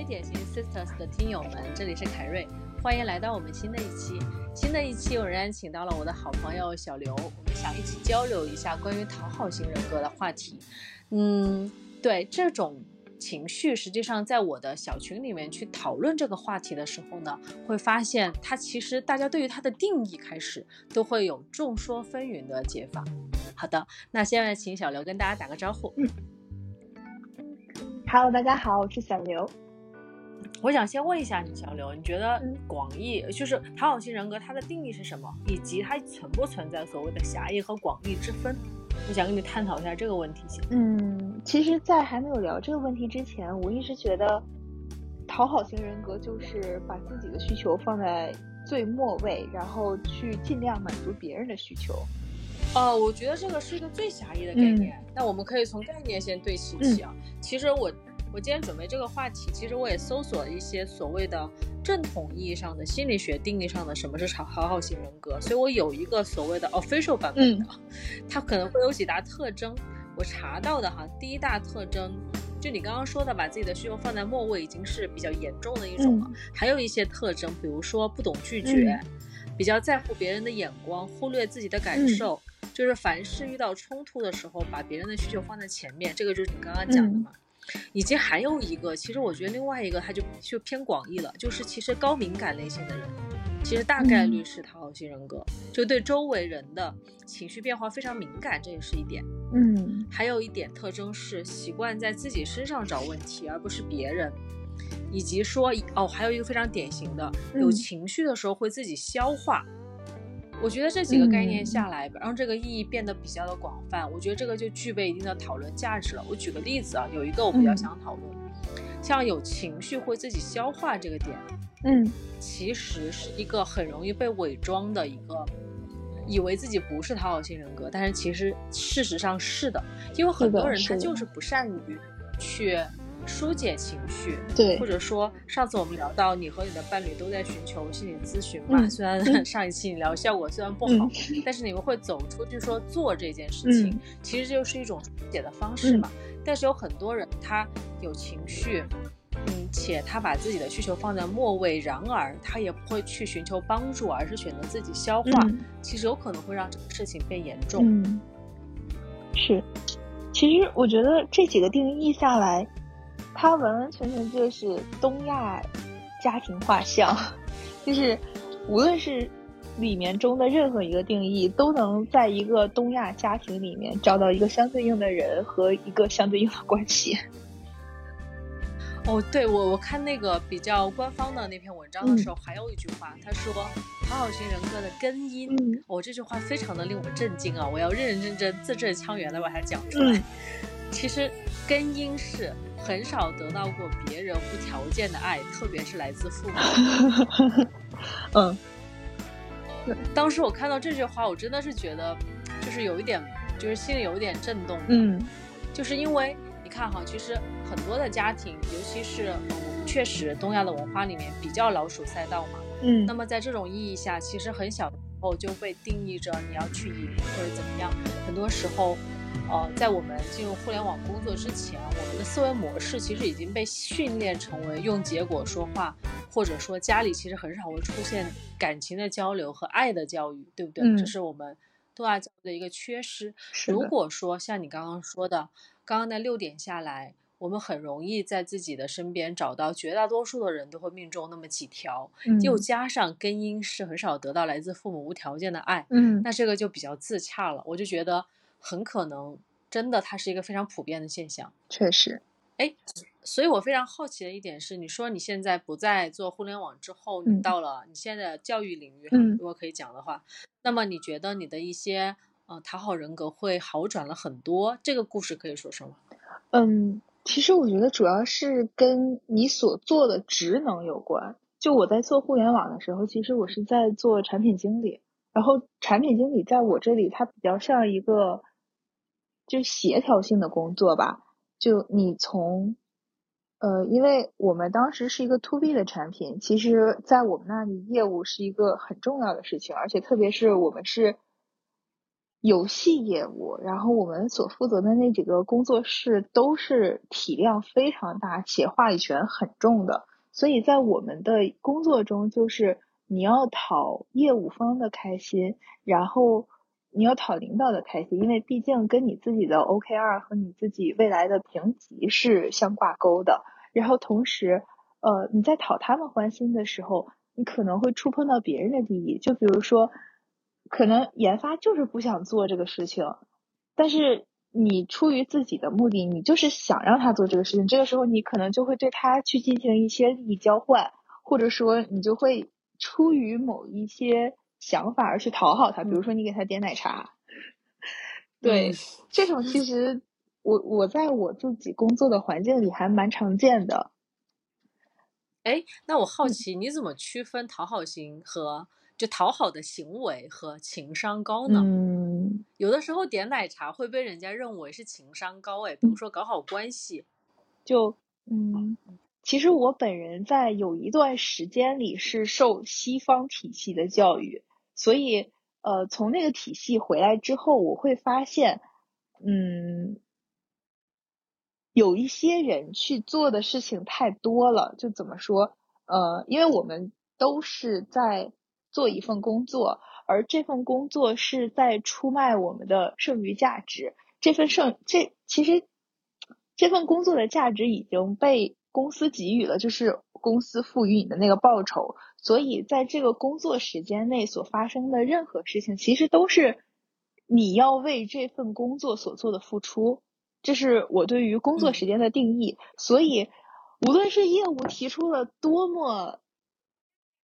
非典型 Sisters 的听友们，这里是凯瑞，欢迎来到我们新的一期。新的一期，我仍然请到了我的好朋友小刘，我们想一起交流一下关于讨好型人格的话题。嗯，对这种情绪，实际上在我的小群里面去讨论这个话题的时候呢，会发现它其实大家对于它的定义开始都会有众说纷纭的解法。好的，那现在请小刘跟大家打个招呼。Hello，大家好，我是小刘。我想先问一下你，小刘，你觉得嗯广义就是讨好型人格，它的定义是什么，以及它存不存在所谓的狭义和广义之分？我想跟你探讨一下这个问题先。嗯，其实，在还没有聊这个问题之前，我一直觉得讨好型人格就是把自己的需求放在最末位，然后去尽量满足别人的需求。哦，我觉得这个是一个最狭义的概念。那我们可以从概念先对齐起啊。其实我我今天准备这个话题，其实我也搜索了一些所谓的正统意义上的心理学定义上的什么是讨讨好型人格，所以我有一个所谓的 official 版本的，它可能会有几大特征。我查到的哈，第一大特征。就你刚刚说的，把自己的需求放在末位，已经是比较严重的一种了。还有一些特征，比如说不懂拒绝，比较在乎别人的眼光，忽略自己的感受。就是凡事遇到冲突的时候，把别人的需求放在前面，这个就是你刚刚讲的嘛。嗯、以及还有一个，其实我觉得另外一个它就就偏广义了，就是其实高敏感类型的人，其实大概率是讨好型人格，嗯、就对周围人的情绪变化非常敏感，这也是一点。嗯，还有一点特征是习惯在自己身上找问题，而不是别人。以及说哦，还有一个非常典型的，有情绪的时候会自己消化。嗯我觉得这几个概念下来，嗯、让这个意义变得比较的广泛。我觉得这个就具备一定的讨论价值了。我举个例子啊，有一个我比较想讨论，嗯、像有情绪会自己消化这个点，嗯，其实是一个很容易被伪装的一个，以为自己不是讨好型人格，但是其实事实上是的，因为很多人他就是不善于去。疏解情绪，对，或者说上次我们聊到你和你的伴侣都在寻求心理咨询嘛，嗯、虽然上一期你聊效果虽然不好，嗯、但是你们会走出去说做这件事情，嗯、其实就是一种疏解的方式嘛。但是有很多人他有情绪，嗯，且他把自己的需求放在末位，然而他也不会去寻求帮助，而是选择自己消化，其实有可能会让这个事情变严重。嗯，是，其实我觉得这几个定义下来。它完完全全就是东亚家庭画像，就是无论是里面中的任何一个定义，都能在一个东亚家庭里面找到一个相对应的人和一个相对应的关系。哦，对我我看那个比较官方的那篇文章的时候，嗯、还有一句话，他说讨好型人格的根因，嗯、哦，这句话非常的令我震惊啊！我要认认真真、字正腔圆的把它讲出来。嗯、其实根因是。很少得到过别人无条件的爱，特别是来自父母。嗯，当时我看到这句话，我真的是觉得，就是有一点，就是心里有一点震动。嗯，就是因为你看哈，其实很多的家庭，尤其是我们确实东亚的文化里面比较老鼠赛道嘛。嗯，那么在这种意义下，其实很小的时候就被定义着你要去赢或者怎么样，很多时候。呃，在我们进入互联网工作之前，我们的思维模式其实已经被训练成为用结果说话，或者说家里其实很少会出现感情的交流和爱的教育，对不对？嗯、这是我们对外教育的一个缺失。如果说像你刚刚说的，刚刚那六点下来，我们很容易在自己的身边找到绝大多数的人都会命中那么几条，嗯、又加上根因是很少得到来自父母无条件的爱，嗯，那这个就比较自洽了。我就觉得。很可能真的它是一个非常普遍的现象，确实。哎，所以我非常好奇的一点是，你说你现在不再做互联网之后，嗯、你到了你现在的教育领域，嗯、如果可以讲的话，那么你觉得你的一些呃讨好人格会好转了很多？这个故事可以说说吗？嗯，其实我觉得主要是跟你所做的职能有关。就我在做互联网的时候，其实我是在做产品经理，然后产品经理在我这里，它比较像一个。就协调性的工作吧，就你从，呃，因为我们当时是一个 to B 的产品，其实在我们那里业务是一个很重要的事情，而且特别是我们是游戏业务，然后我们所负责的那几个工作室都是体量非常大且话语权很重的，所以在我们的工作中，就是你要讨业务方的开心，然后你要讨领导的开心，因为毕竟跟你自己的 OKR 和你自己未来的评级是相挂钩的。然后同时，呃，你在讨他们欢心的时候，你可能会触碰到别人的利益，就比如说。可能研发就是不想做这个事情，但是你出于自己的目的，你就是想让他做这个事情。这个时候，你可能就会对他去进行一些利益交换，或者说你就会出于某一些想法而去讨好他。比如说，你给他点奶茶，对这种其实我我在我自己工作的环境里还蛮常见的。哎，那我好奇你怎么区分讨好型和？就讨好的行为和情商高呢？嗯，有的时候点奶茶会被人家认为是情商高，哎，比如说搞好关系。就嗯，其实我本人在有一段时间里是受西方体系的教育，所以呃，从那个体系回来之后，我会发现，嗯，有一些人去做的事情太多了。就怎么说？呃，因为我们都是在。做一份工作，而这份工作是在出卖我们的剩余价值。这份剩这其实这份工作的价值已经被公司给予了，就是公司赋予你的那个报酬。所以在这个工作时间内所发生的任何事情，其实都是你要为这份工作所做的付出。这是我对于工作时间的定义。所以，无论是业务提出了多么。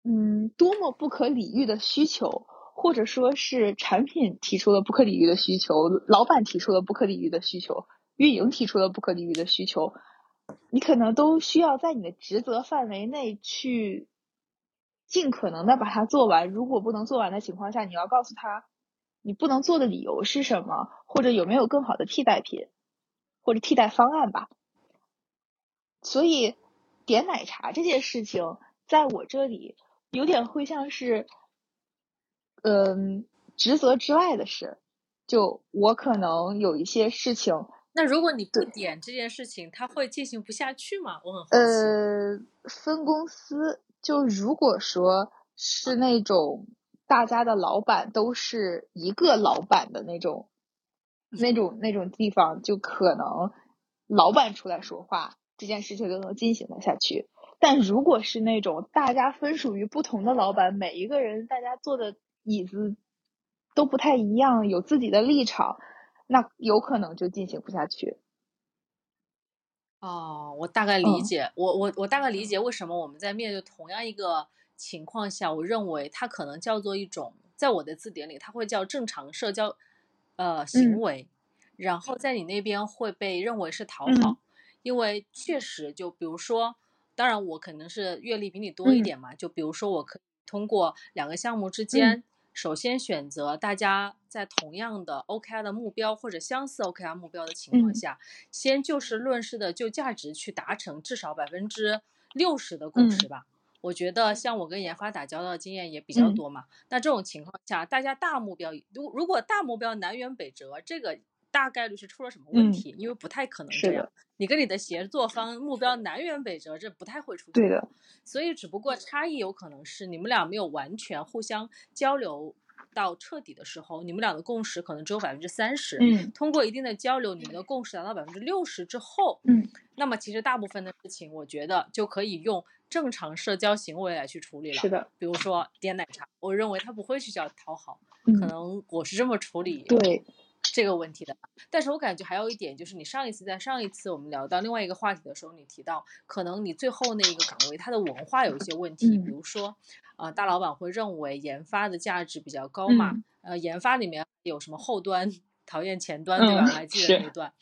嗯，多么不可理喻的需求，或者说是产品提出了不可理喻的需求，老板提出了不可理喻的需求，运营提出了不可理喻的需求，你可能都需要在你的职责范围内去尽可能的把它做完。如果不能做完的情况下，你要告诉他你不能做的理由是什么，或者有没有更好的替代品或者替代方案吧。所以点奶茶这件事情，在我这里。有点会像是，嗯，职责之外的事。就我可能有一些事情，那如果你不点这件事情，他会进行不下去吗？我很好奇。呃，分公司，就如果说是那种大家的老板都是一个老板的那种，那种那种地方，就可能老板出来说话，这件事情就能进行的下去。但如果是那种大家分属于不同的老板，每一个人大家坐的椅子都不太一样，有自己的立场，那有可能就进行不下去。哦，我大概理解，我我我大概理解为什么我们在面对同样一个情况下，我认为它可能叫做一种，在我的字典里，它会叫正常社交呃行为，然后在你那边会被认为是讨好，因为确实就比如说。当然，我可能是阅历比你多一点嘛。就比如说，我可以通过两个项目之间，首先选择大家在同样的 OKR 的目标或者相似 OKR 目标的情况下，先就事论事的就价值去达成至少百分之六十的共识吧。我觉得像我跟研发打交道的经验也比较多嘛。那这种情况下，大家大目标如如果大目标南辕北辙，这个。大概率是出了什么问题，因为不太可能这样。你跟你的协作方目标南辕北辙，这不太会出错。对的。所以只不过差异有可能是你们俩没有完全互相交流到彻底的时候，你们俩的共识可能只有百分之三十。嗯。通过一定的交流，你们的共识达到百分之六十之后，嗯，那么其实大部分的事情，我觉得就可以用正常社交行为来去处理了。是的。比如说点奶茶，我认为他不会去叫讨好，可能我是这么处理。对。这个问题的，但是我感觉还有一点就是，你上一次在上一次我们聊到另外一个话题的时候，你提到可能你最后那一个岗位它的文化有一些问题，比如说，啊，大老板会认为研发的价值比较高嘛，呃，研发里面有什么后端讨厌前端对吧？还记得那段，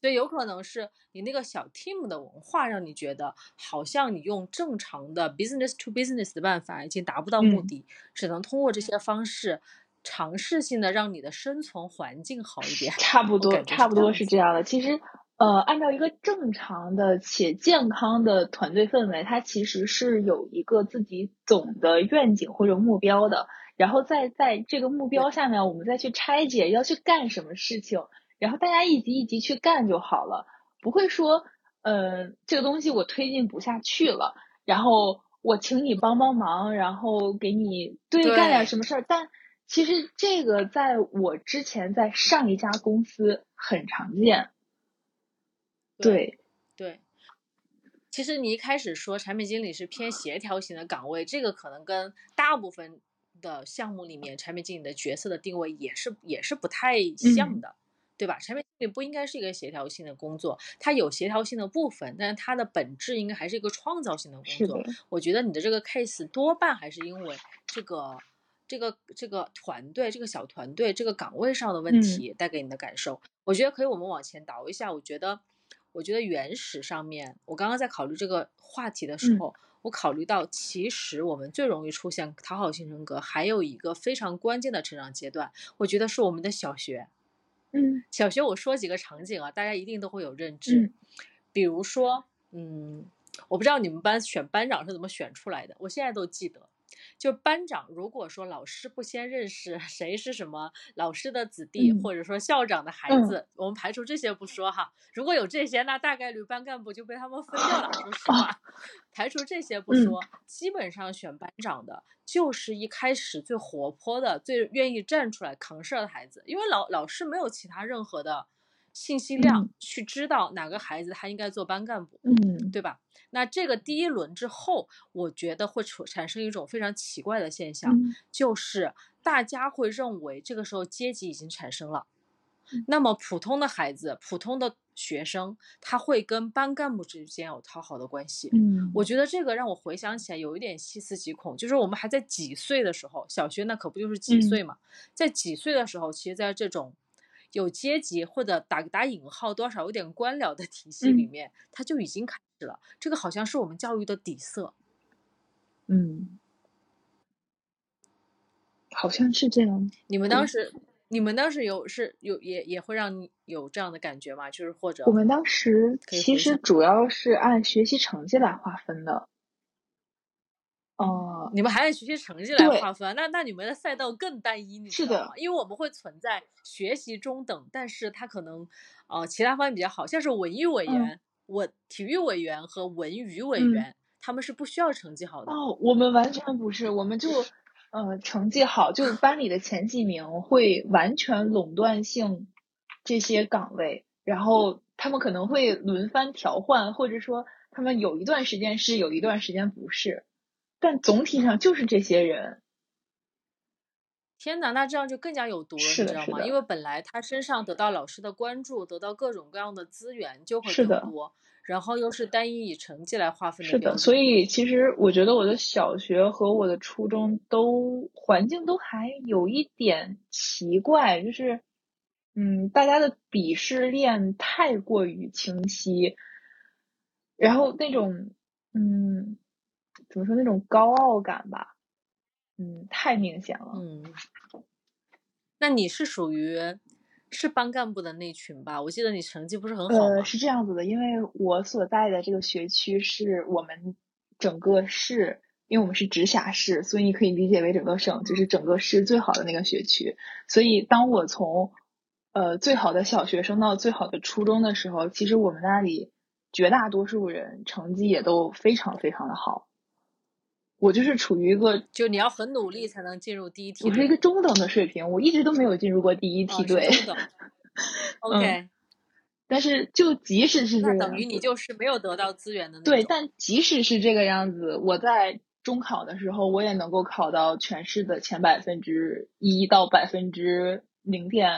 所以有可能是你那个小 team 的文化让你觉得好像你用正常的 business to business 的办法已经达不到目的，只能通过这些方式。尝试性的让你的生存环境好一点，差不多，差不多是这样的。其实，呃，按照一个正常的且健康的团队氛围，它其实是有一个自己总的愿景或者目标的，然后再在这个目标下面，我们再去拆解要去干什么事情，然后大家一级一级去干就好了，不会说，呃，这个东西我推进不下去了，然后我请你帮帮忙，然后给你对干点什么事儿。但其实这个在我之前在上一家公司很常见。对对，其实你一开始说产品经理是偏协调型的岗位，这个可能跟大部分的项目里面产品经理的角色的定位也是也是不太像的，对吧？产品经理不应该是一个协调性的工作，它有协调性的部分，但是它的本质应该还是一个创造性的工作。我觉得你的这个 case 多半还是因为这个这个这个团队这个小团队这个岗位上的问题带给你的感受。我觉得可以，我们往前倒一下，我觉得。我觉得原始上面，我刚刚在考虑这个话题的时候，我考虑到其实我们最容易出现讨好型人格，还有一个非常关键的成长阶段，我觉得是我们的小学。嗯，小学我说几个场景啊，大家一定都会有认知。比如说，嗯，我不知道你们班选班长是怎么选出来的，我现在都记得。就班长，如果说老师不先认识 谁是什么老师的子弟，或者说校长的孩子，我们排除这些不说哈。如果有这些，那大概率班干部就被他们分掉了。说实话，排除这些不说，基本上选班长的就是一开始最活泼的、最愿意站出来扛事儿的孩子，因为老老师没有其他任何的。信息量去知道哪个孩子他应该做班干部，嗯，对吧？那这个第一轮之后，我觉得会产产生一种非常奇怪的现象，就是大家会认为这个时候阶级已经产生了。那么普通的孩子、普通的学生，他会跟班干部之间有讨好的关系。嗯，我觉得这个让我回想起来有一点细思极恐，就是我们还在几岁的时候，小学那可不就是几岁嘛？在几岁的时候，其实在这种。有阶级或者打打引号多少有点官僚的体系里面，它就已经开始了。这个好像是我们教育的底色。嗯，好像是这样。你们当时，你们当时有是有也也会让你有这样的感觉吗？就是或者我们当时其实主要是按学习成绩来划分的。哦，你们还按学习成绩来划分？那那你们的赛道更单一，你知道吗？因为我们会存在学习中等，但是他可能，呃，其他方面比较好，像是文艺委员、我体育委员和文娱委员，他们是不需要成绩好的。哦，我们完全不是，我们就，呃，成绩好，就班里的前几名会完全垄断性这些岗位，然后他们可能会轮番调换，或者说他们有一段时间是，有一段时间不是。但总体上就是这些人。天哪，那这样就更加有毒了，你知道吗？因为本来他身上得到老师的关注，得到各种各样的资源就会更多，然后又是单一以成绩来划分的。是的，所以其实我觉得我的小学和我的初中都环境都还有一点奇怪，就是嗯，大家的鄙视链太过于清晰，然后那种嗯。怎么说那种高傲感吧，嗯，太明显了。嗯，那你是属于是班干部的那群吧？我记得你成绩不是很好呃，是这样子的，因为我所在的这个学区是我们整个市，因为我们是直辖市，所以你可以理解为整个省就是整个市最好的那个学区。所以当我从呃最好的小学升到最好的初中的时候，其实我们那里绝大多数人成绩也都非常非常的好。我就是处于一个，就你要很努力才能进入第一梯队。我是一个中等的水平，我一直都没有进入过第一梯队。中等。OK。但是就即使是这样，等于你就是没有得到资源的那种。对，但即使是这个样子，我在中考的时候，我也能够考到全市的前百分之一到百分之零点，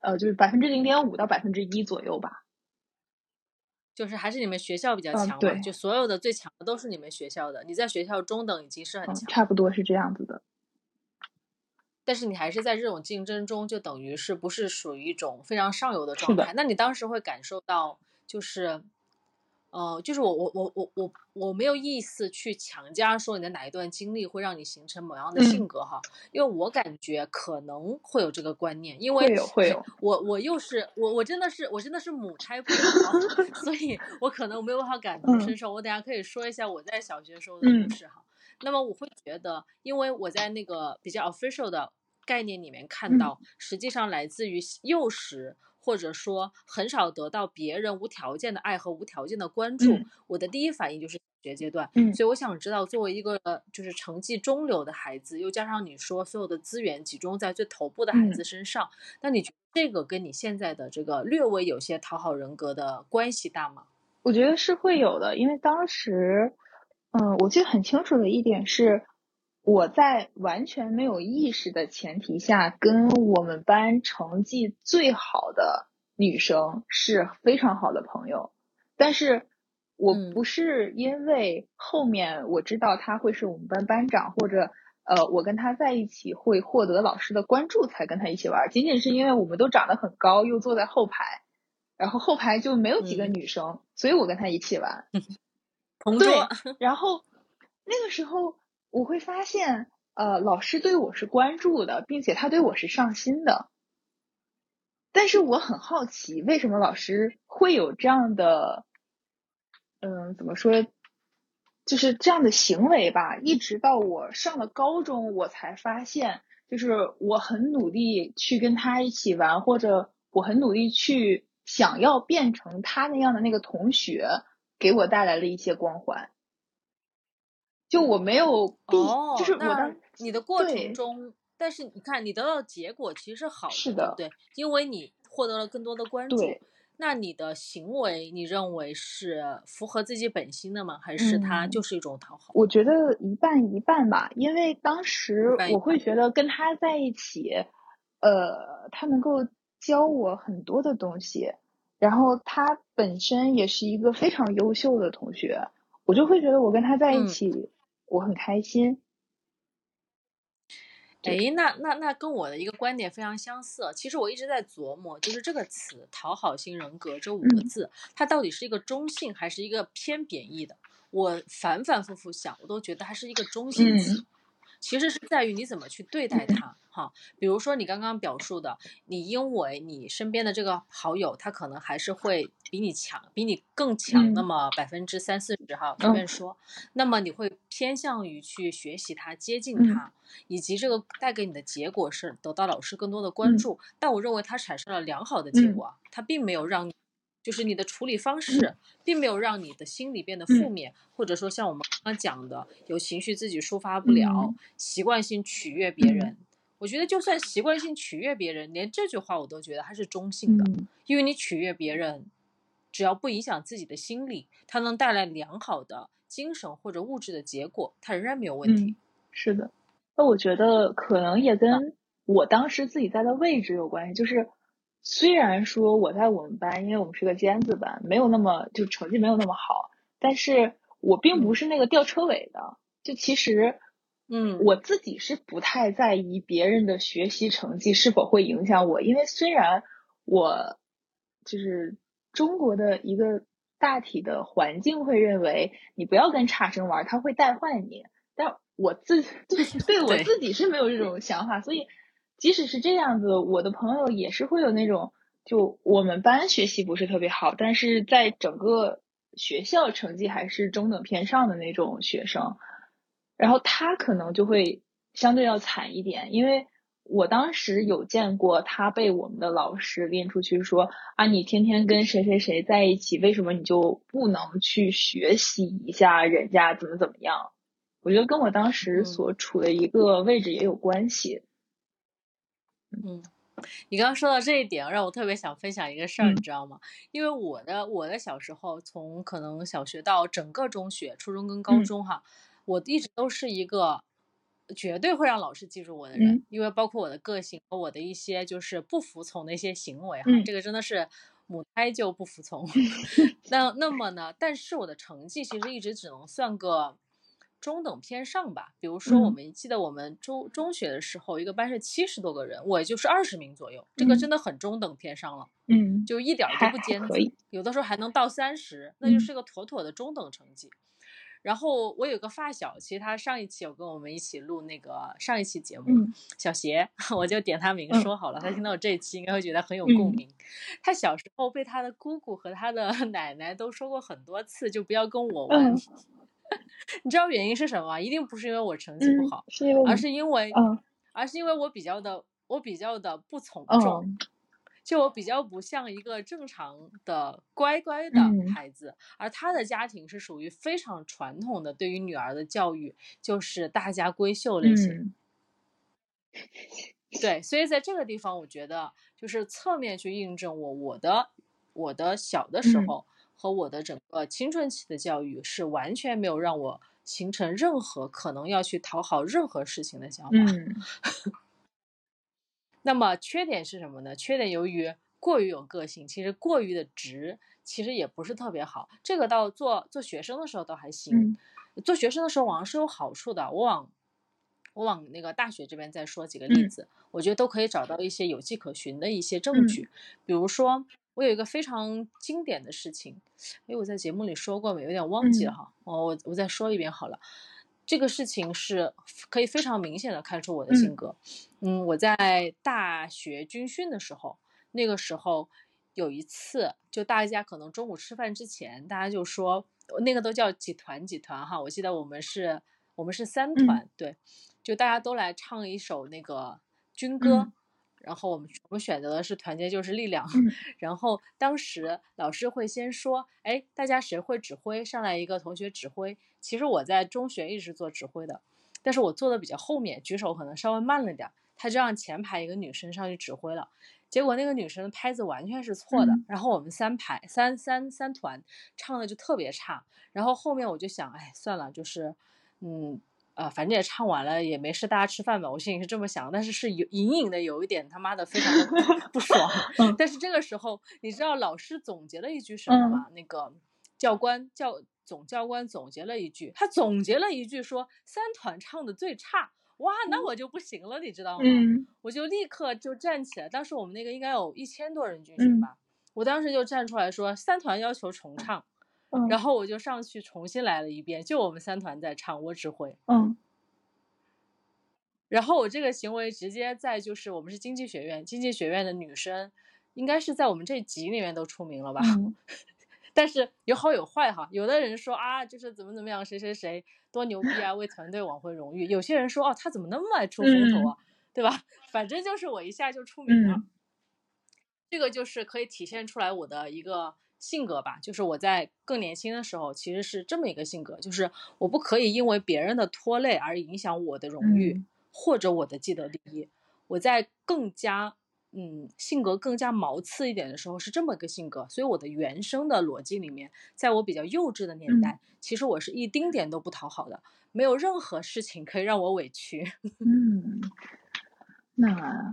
呃，就是百分之零点五到百分之一左右吧。就是还是你们学校比较强嘛？就所有的最强的都是你们学校的。你在学校中等已经是很强，差不多是这样子的。但是你还是在这种竞争中，就等于是不是属于一种非常上游的状态？那你当时会感受到，就是呃，就是我我我我我我没有意思去强加说你的哪一段经历会让你形成某样的性格哈，因为我感觉可能会有这个观念，因为会有会有，我我又是我我真的是我真的是母胎不友 所以我可能没有办法感同身受。我等下可以说一下我在小学时候的故事哈。那么我会觉得，因为我在那个比较 official 的概念里面看到，实际上来自于幼时。或者说很少得到别人无条件的爱和无条件的关注，我的第一反应就是学阶段。嗯，所以我想知道，作为一个就是成绩中流的孩子，又加上你说所有的资源集中在最头部的孩子身上，那你觉得这个跟你现在的这个略微有些讨好人格的关系大吗？我觉得是会有的，因为当时，嗯，我记得很清楚的一点是。我在完全没有意识的前提下，跟我们班成绩最好的女生是非常好的朋友。但是，我不是因为后面我知道她会是我们班班长，或者呃，我跟她在一起会获得老师的关注才跟她一起玩。仅仅是因为我们都长得很高，又坐在后排，然后后排就没有几个女生，所以我跟她一起玩。同桌。然后那个时候。我会发现，呃，老师对我是关注的，并且他对我是上心的。但是我很好奇，为什么老师会有这样的，嗯，怎么说，就是这样的行为吧？一直到我上了高中，我才发现，就是我很努力去跟他一起玩，或者我很努力去想要变成他那样的那个同学，给我带来了一些光环。就我没有哦，就是我当你的过程中，但是你看你得到的结果其实是好的，对不对？因为你获得了更多的关注。那你的行为，你认为是符合自己本心的吗？还是他就是一种讨好？我觉得一半一半吧，因为当时我会觉得跟他在一起，呃，他能够教我很多的东西，然后他本身也是一个非常优秀的同学，我就会觉得我跟他在一起。我很开心。哎，那那那跟我的一个观点非常相似。其实我一直在琢磨，就是这个词“讨好型人格”这五个字，它到底是一个中性还是一个偏贬义的？我反反复复想，我都觉得它是一个中性词。其实是在于你怎么去对待他，哈。比如说你刚刚表述的，你因为你身边的这个好友，他可能还是会比你强，比你更强，那么百分之三四十，哈，随便说，那么你会偏向于去学习他，接近他，以及这个带给你的结果是得到老师更多的关注。但我认为它产生了良好的结果，它并没有让你。就是你的处理方式，并没有让你的心理变得负面，或者说像我们刚刚讲的，有情绪自己抒发不了，习惯性取悦别人。我觉得就算习惯性取悦别人，连这句话我都觉得它是中性的，因为你取悦别人，只要不影响自己的心理，它能带来良好的精神或者物质的结果，它仍然没有问题。是的，那我觉得可能也跟我当时自己在的位置有关系，就是。虽然说我在我们班，因为我们是个尖子班，没有那么就成绩没有那么好，但是我并不是那个吊车尾的。就其实，嗯，我自己是不太在意别人的学习成绩是否会影响我，因为虽然我就是中国的一个大体的环境会认为你不要跟差生玩，他会带坏你，但我自 对 对我自己是没有这种想法，所以。即使是这样子，我的朋友也是会有那种，就我们班学习不是特别好，但是在整个学校成绩还是中等偏上的那种学生，然后他可能就会相对要惨一点，因为我当时有见过他被我们的老师拎出去说啊，你天天跟谁谁谁在一起，为什么你就不能去学习一下人家怎么怎么样？我觉得跟我当时所处的一个位置也有关系。嗯，你刚刚说到这一点，让我特别想分享一个事儿，你知道吗？因为我的我的小时候，从可能小学到整个中学、初中跟高中哈，我一直都是一个绝对会让老师记住我的人，因为包括我的个性和我的一些就是不服从的一些行为哈，这个真的是母胎就不服从。那那么呢？但是我的成绩其实一直只能算个。中等偏上吧。比如说，我们记得我们中中学的时候，一个班是七十多个人，我就是二十名左右，这个真的很中等偏上了。嗯，就一点都不尖子，有的时候还能到三十，那就是个妥妥的中等成绩。然后我有个发小，其实他上一期有跟我们一起录那个上一期节目，小邪，我就点他名说好了，他听到这一期应该会觉得很有共鸣。他小时候被他的姑姑和他的 奶奶都说过很多次，就不要跟我玩。你知道原因是什么吗？一定不是因为我成绩不好，而是因为，而是因为我比较的，我比较的不从众。就我比较不像一个正常的乖乖的孩子，而他的家庭是属于非常传统的，对于女儿的教育就是大家闺秀类型。对，所以在这个地方，我觉得就是侧面去印证我我的我的小的时候和我的整个青春期的教育是完全没有让我形成任何可能要去讨好任何事情的想法。那么缺点是什么呢？缺点由于过于有个性，其实过于的直，其实也不是特别好。这个到做做学生的时候倒还行，做学生的时候往往是有好处的。我往我往那个大学这边再说几个例子，我觉得都可以找到一些有迹可循的一些证据。比如说，我有一个非常经典的事情，哎，我在节目里说过没？有点忘记了哈。哦，我我再说一遍好了。这个事情是可以非常明显的看出我的性格。嗯，我在大学军训的时候，那个时候有一次，就大家可能中午吃饭之前，大家就说那个都叫几团几团哈。我记得我们是，我们是三团，对，就大家都来唱一首那个军歌。然后我们我们选择的是团结就是力量。然后当时老师会先说，哎，大家谁会指挥？上来一个同学指挥。其实我在中学一直做指挥的，但是我坐的比较后面，举手可能稍微慢了点。他就让前排一个女生上去指挥了，结果那个女生的拍子完全是错的。然后我们三排三三三团唱的就特别差。然后后面我就想，哎，算了，就是嗯。呃，反正也唱完了，也没事，大家吃饭吧。我心里是这么想，但是是有隐隐的有一点他妈的非常的 不爽。但是这个时候，你知道老师总结了一句什么吗？那个教官教总教官总结了一句，他总结了一句说三团唱的最差。哇，那我就不行了，你知道吗？我就立刻就站起来。当时我们那个应该有一千多人军训吧，我当时就站出来说三团要求重唱。然后我就上去重新来了一遍，就我们三团在唱，我指挥。嗯。然后我这个行为直接在就是我们是经济学院，经济学院的女生应该是在我们这集里面都出名了吧？但是有好有坏哈，有的人说啊，就是怎么怎么样，谁谁谁多牛逼啊，为团队挽回荣誉。有些人说哦，他怎么那么爱出风头啊，对吧？反正就是我一下就出名了。这个就是可以体现出来我的一个。性格吧，就是我在更年轻的时候，其实是这么一个性格，就是我不可以因为别人的拖累而影响我的荣誉或者我的既得利益。我在更加嗯性格更加毛刺一点的时候是这么一个性格，所以我的原生的逻辑里面，在我比较幼稚的年代，其实我是一丁点都不讨好的，没有任何事情可以让我委屈。嗯，那。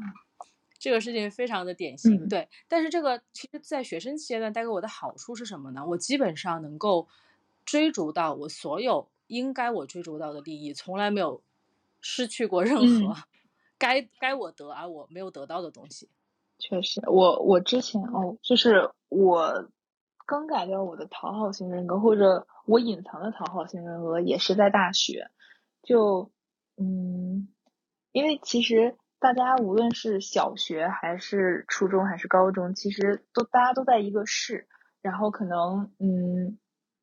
这个事情非常的典型，对。但是这个其实，在学生阶段带给我的好处是什么呢？我基本上能够追逐到我所有应该我追逐到的利益，从来没有失去过任何该该我得而我没有得到的东西。确实，我我之前哦，就是我更改掉我的讨好型人格，或者我隐藏的讨好型人格，也是在大学。就嗯，因为其实。大家无论是小学还是初中还是高中，其实都大家都在一个市，然后可能嗯，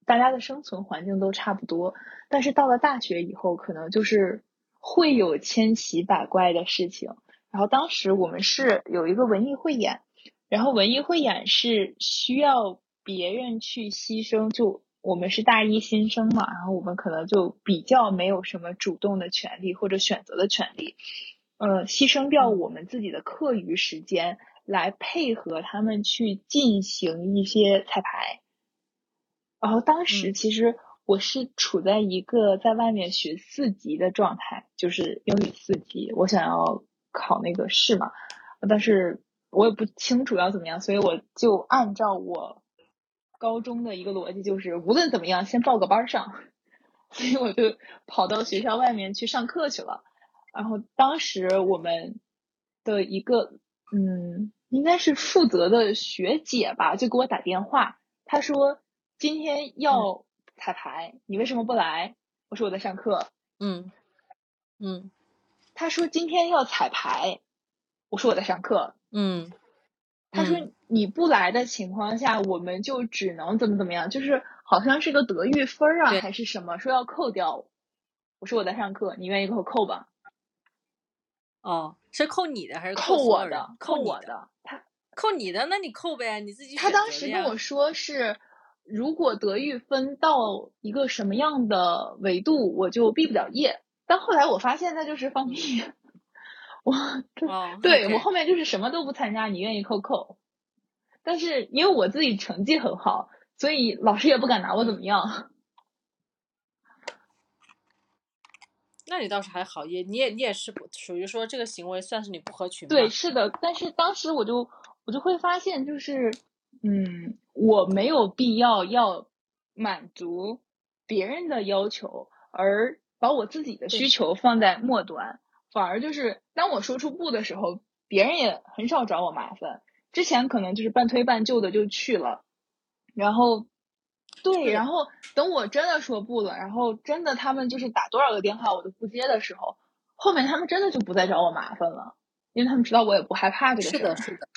大家的生存环境都差不多。但是到了大学以后，可能就是会有千奇百怪的事情。然后当时我们是有一个文艺汇演，然后文艺汇演是需要别人去牺牲，就我们是大一新生嘛，然后我们可能就比较没有什么主动的权利或者选择的权利。呃，牺牲掉我们自己的课余时间来配合他们去进行一些彩排，然后当时其实我是处在一个在外面学四级的状态，就是英语四级，我想要考那个试嘛，但是我也不清楚要怎么样，所以我就按照我高中的一个逻辑，就是无论怎么样先报个班上，所以我就跑到学校外面去上课去了。然后当时我们的一个嗯，应该是负责的学姐吧，就给我打电话，她说今天要彩排，你为什么不来？我说我在上课。嗯嗯。她说今天要彩排，我说我在上课。嗯。他说你不来的情况下，我们就只能怎么怎么样，就是好像是个德育分啊，还是什么，说要扣掉。我说我在上课，你愿意给我扣吧。哦，是扣你的还是扣我的？扣我的，他扣你的，那你扣呗，你自己他当时跟我说是，如果德育分到一个什么样的维度，我就毕不了业。但后来我发现那就是放屁，我对我后面就是什么都不参加，你愿意扣扣。但是因为我自己成绩很好，所以老师也不敢拿我怎么样。那你倒是还好，也你也你也是属于说这个行为算是你不合群。对，是的。但是当时我就我就会发现，就是嗯，我没有必要要满足别人的要求，而把我自己的需求放在末端，反而就是当我说出不的时候，别人也很少找我麻烦。之前可能就是半推半就的就去了，然后。对，然后等我真的说不了，然后真的他们就是打多少个电话我都不接的时候，后面他们真的就不再找我麻烦了，因为他们知道我也不害怕这个事儿。是的，是的。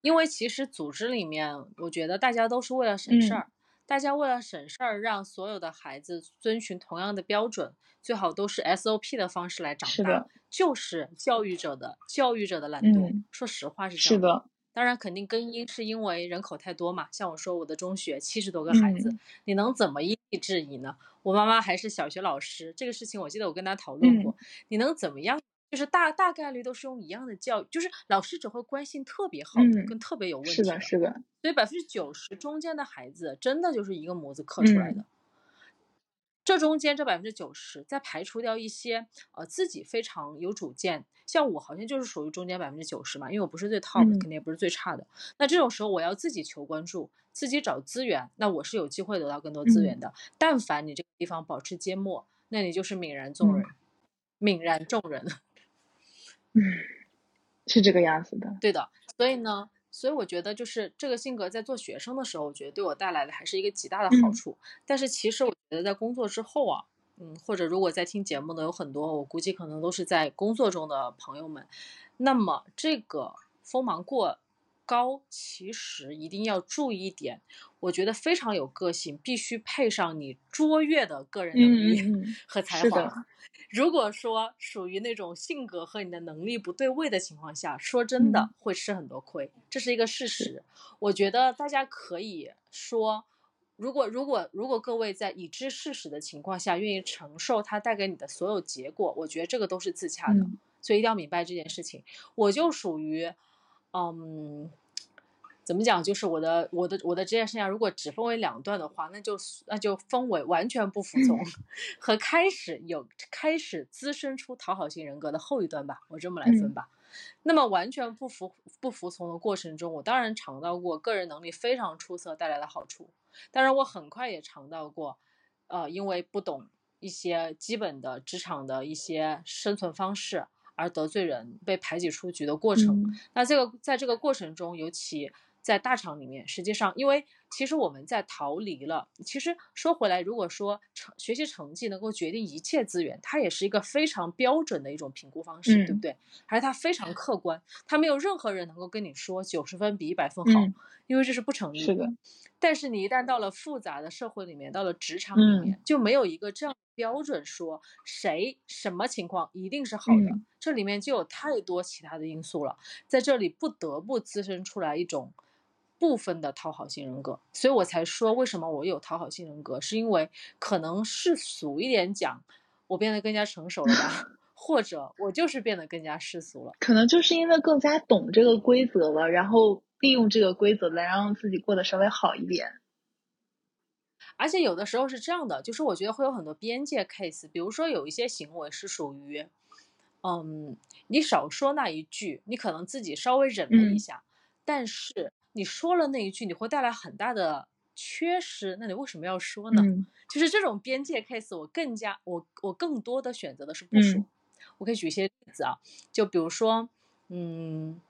因为其实组织里面，我觉得大家都是为了省事儿，大家为了省事儿，让所有的孩子遵循同样的标准，最好都是 SOP 的方式来长大，就是教育者的教育者的懒惰。说实话是这样。是的。当然，肯定根因是因为人口太多嘛。像我说，我的中学七十多个孩子，你能怎么因地制宜呢？我妈妈还是小学老师，这个事情我记得我跟她讨论过。你能怎么样？就是大大概率都是用一样的教育，就是老师只会关心特别好的跟特别有问题的。是的，是的。所以百分之九十中间的孩子，真的就是一个模子刻出来的。这中间这百分之九十，再排除掉一些呃自己非常有主见，像我好像就是属于中间百分之九十嘛，因为我不是最 top，肯定也不是最差的。那这种时候我要自己求关注，自己找资源，那我是有机会得到更多资源的。但凡你这个地方保持缄默，那你就是泯然众人，泯然众人。嗯，是这个样子的。对的，所以呢。所以我觉得，就是这个性格在做学生的时候，我觉得对我带来的还是一个极大的好处。但是其实我觉得在工作之后啊，嗯，或者如果在听节目的有很多，我估计可能都是在工作中的朋友们。那么这个锋芒过高，其实一定要注意一点，我觉得非常有个性，必须配上你卓越的个人能力和才华。如果说属于那种性格和你的能力不对位的情况下，说真的会吃很多亏，这是一个事实。我觉得大家可以说，如果如果如果各位在已知事实的情况下，愿意承受它带给你的所有结果，我觉得这个都是自洽的。所以一定要明白这件事情。我就属于，嗯。怎么讲？就是我的我的我的职业生涯，如果只分为两段的话，那就那就分为完全不服从和开始有开始滋生出讨好型人格的后一段吧。我这么来分吧。那么完全不服不服从的过程中，我当然尝到过个人能力非常出色带来的好处。当然，我很快也尝到过，呃，因为不懂一些基本的职场的一些生存方式而得罪人、被排挤出局的过程。那这个在这个过程中，尤其。在大厂里面，实际上，因为其实我们在逃离了。其实说回来，如果说成学习成绩能够决定一切资源，它也是一个非常标准的一种评估方式，对不对？还是它非常客观，它没有任何人能够跟你说九十分比一百分好，因为这是不成立的。但是你一旦到了复杂的社会里面，到了职场里面，就没有一个这样标准说谁什么情况一定是好的，这里面就有太多其他的因素了，在这里不得不滋生出来一种。部分的讨好型人格，所以我才说为什么我有讨好型人格，是因为可能世俗一点讲，我变得更加成熟了吧，或者我就是变得更加世俗了，可能就是因为更加懂这个规则了，然后利用这个规则来让自己过得稍微好一点。而且有的时候是这样的，就是我觉得会有很多边界 case，比如说有一些行为是属于，嗯，你少说那一句，你可能自己稍微忍了一下，但是。你说了那一句，你会带来很大的缺失，那你为什么要说呢？就是这种边界 case，我更加我我更多的选择的是不说。我可以举一些例子啊，就比如说，嗯，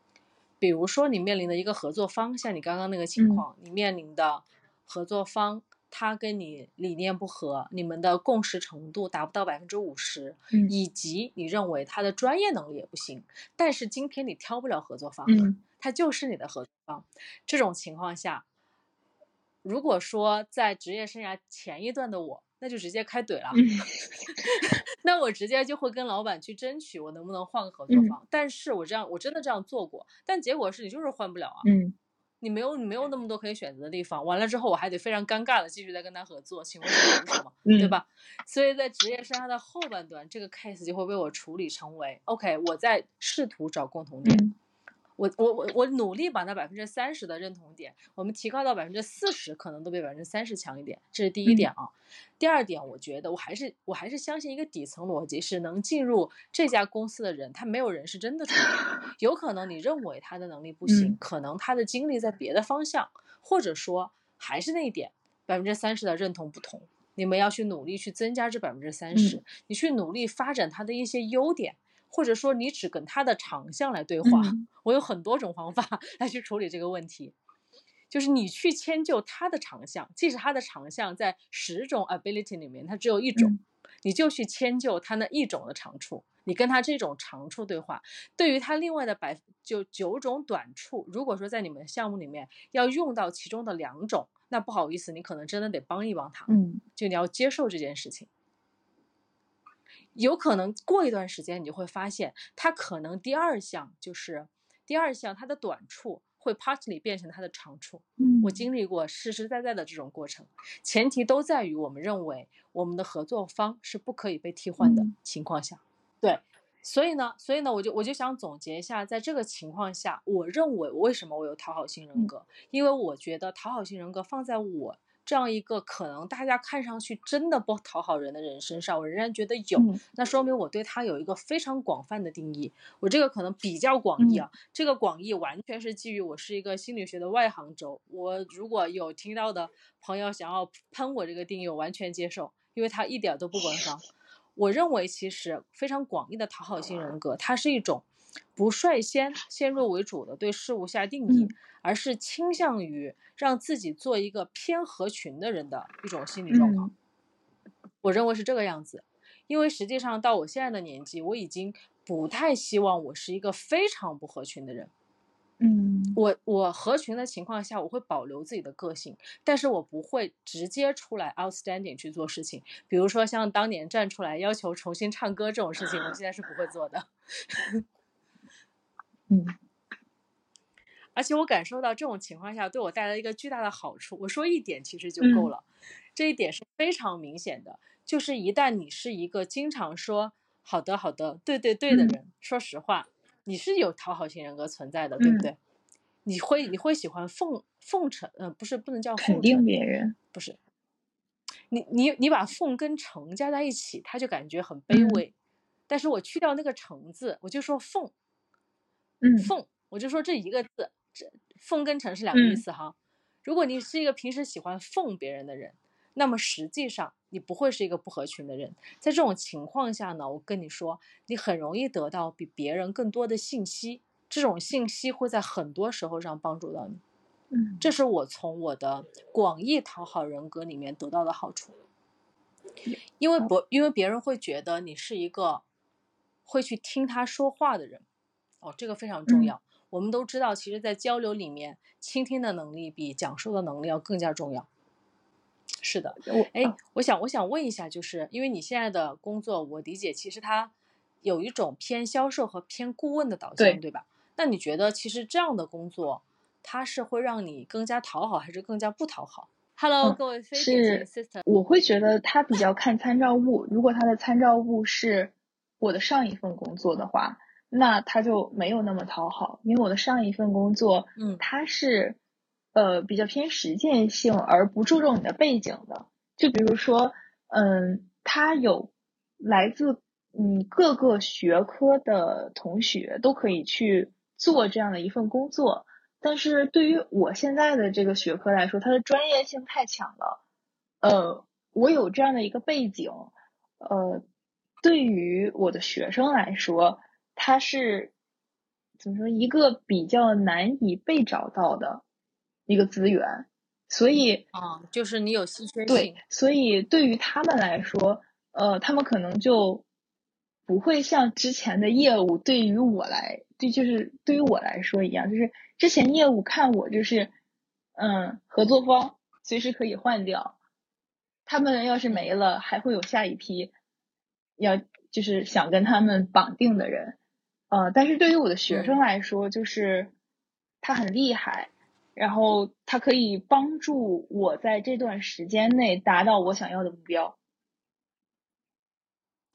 比如说你面临的一个合作方，像你刚刚那个情况，你面临的合作方。他跟你理念不合，你们的共识程度达不到百分之五十，以及你认为他的专业能力也不行，但是今天你挑不了合作方，他就是你的合作方。这种情况下，如果说在职业生涯前一段的我，那就直接开怼了，那我直接就会跟老板去争取，我能不能换个合作方。但是我这样，我真的这样做过，但结果是你就是换不了啊。你没有你没有那么多可以选择的地方，完了之后我还得非常尴尬的继续再跟他合作，请问是凭什么？对吧？所以在职业生涯的后半段，这个 case 就会被我处理成为 OK，我在试图找共同点。我我我我努力把那百分之三十的认同点，我们提高到百分之四十，可能都比百分之三十强一点。这是第一点啊。第二点，我觉得我还是我还是相信一个底层逻辑，是能进入这家公司的人，他没有人是真的蠢。有可能你认为他的能力不行，可能他的精力在别的方向，或者说还是那一点，百分之三十的认同不同，你们要去努力去增加这百分之三十，你去努力发展他的一些优点。或者说你只跟他的长项来对话，我有很多种方法 来去处理这个问题。就是你去迁就他的长项，即使他的长项在十种 ability 里面，他只有一种，你就去迁就他那一种的长处，你跟他这种长处对话。对于他另外的百就九种短处，如果说在你们项目里面要用到其中的两种，那不好意思，你可能真的得帮一帮他。嗯，就你要接受这件事情。有可能过一段时间，你就会发现，他可能第二项就是第二项，他的短处会 partly 变成他的长处。嗯，我经历过实实在在的这种过程，前提都在于我们认为我们的合作方是不可以被替换的情况下。对，所以呢，所以呢，我就我就想总结一下，在这个情况下，我认为为什么我有讨好型人格，因为我觉得讨好型人格放在我。这样一个可能大家看上去真的不讨好人的人身上，我仍然觉得有，那说明我对他有一个非常广泛的定义。我这个可能比较广义啊，这个广义完全是基于我是一个心理学的外行州。我如果有听到的朋友想要喷我这个定义，我完全接受，因为他一点都不官方。我认为其实非常广义的讨好型人格，它是一种不率先先入为主的对事物下定义，而是倾向于。让自己做一个偏合群的人的一种心理状况，我认为是这个样子。因为实际上到我现在的年纪，我已经不太希望我是一个非常不合群的人。嗯，我我合群的情况下，我会保留自己的个性，但是我不会直接出来 outstanding 去做事情。比如说像当年站出来要求重新唱歌这种事情，我现在是不会做的。嗯。而且我感受到这种情况下对我带来一个巨大的好处。我说一点其实就够了，这一点是非常明显的。就是一旦你是一个经常说“好的，好的，对对对”的人，说实话，你是有讨好型人格存在的，对不对？你会你会喜欢奉奉承，呃，不是不能叫肯定别人，不是。你你你把奉跟承加在一起，他就感觉很卑微。但是我去掉那个承字，我就说奉，嗯，奉，我就说这一个字。这奉跟承是两个意思哈。如果你是一个平时喜欢奉别人的人，那么实际上你不会是一个不合群的人。在这种情况下呢，我跟你说，你很容易得到比别人更多的信息，这种信息会在很多时候上帮助到你。嗯，这是我从我的广义讨好人格里面得到的好处。因为不，因为别人会觉得你是一个会去听他说话的人。哦，这个非常重要。我们都知道，其实，在交流里面，倾听的能力比讲述的能力要更加重要。是的，哎，我想，我想问一下，就是因为你现在的工作，我理解其实它有一种偏销售和偏顾问的导向，对吧？那你觉得，其实这样的工作，它是会让你更加讨好，还是更加不讨好？Hello，各位非典型 sister，我会觉得他比较看参照物。如果他的参照物是我的上一份工作的话。那他就没有那么讨好，因为我的上一份工作，嗯，它是，呃，比较偏实践性而不注重你的背景的。就比如说，嗯，他有来自嗯各个学科的同学都可以去做这样的一份工作，但是对于我现在的这个学科来说，它的专业性太强了。呃，我有这样的一个背景，呃，对于我的学生来说，它是怎么说一个比较难以被找到的一个资源，所以啊，就是你有稀缺性。对，所以对于他们来说，呃，他们可能就不会像之前的业务对于我来，对，就是对于我来说一样，就是之前业务看我就是，嗯，合作方随时可以换掉，他们要是没了，还会有下一批，要就是想跟他们绑定的人，呃，但是对于我的学生来说，就是他很厉害，然后他可以帮助我在这段时间内达到我想要的目标。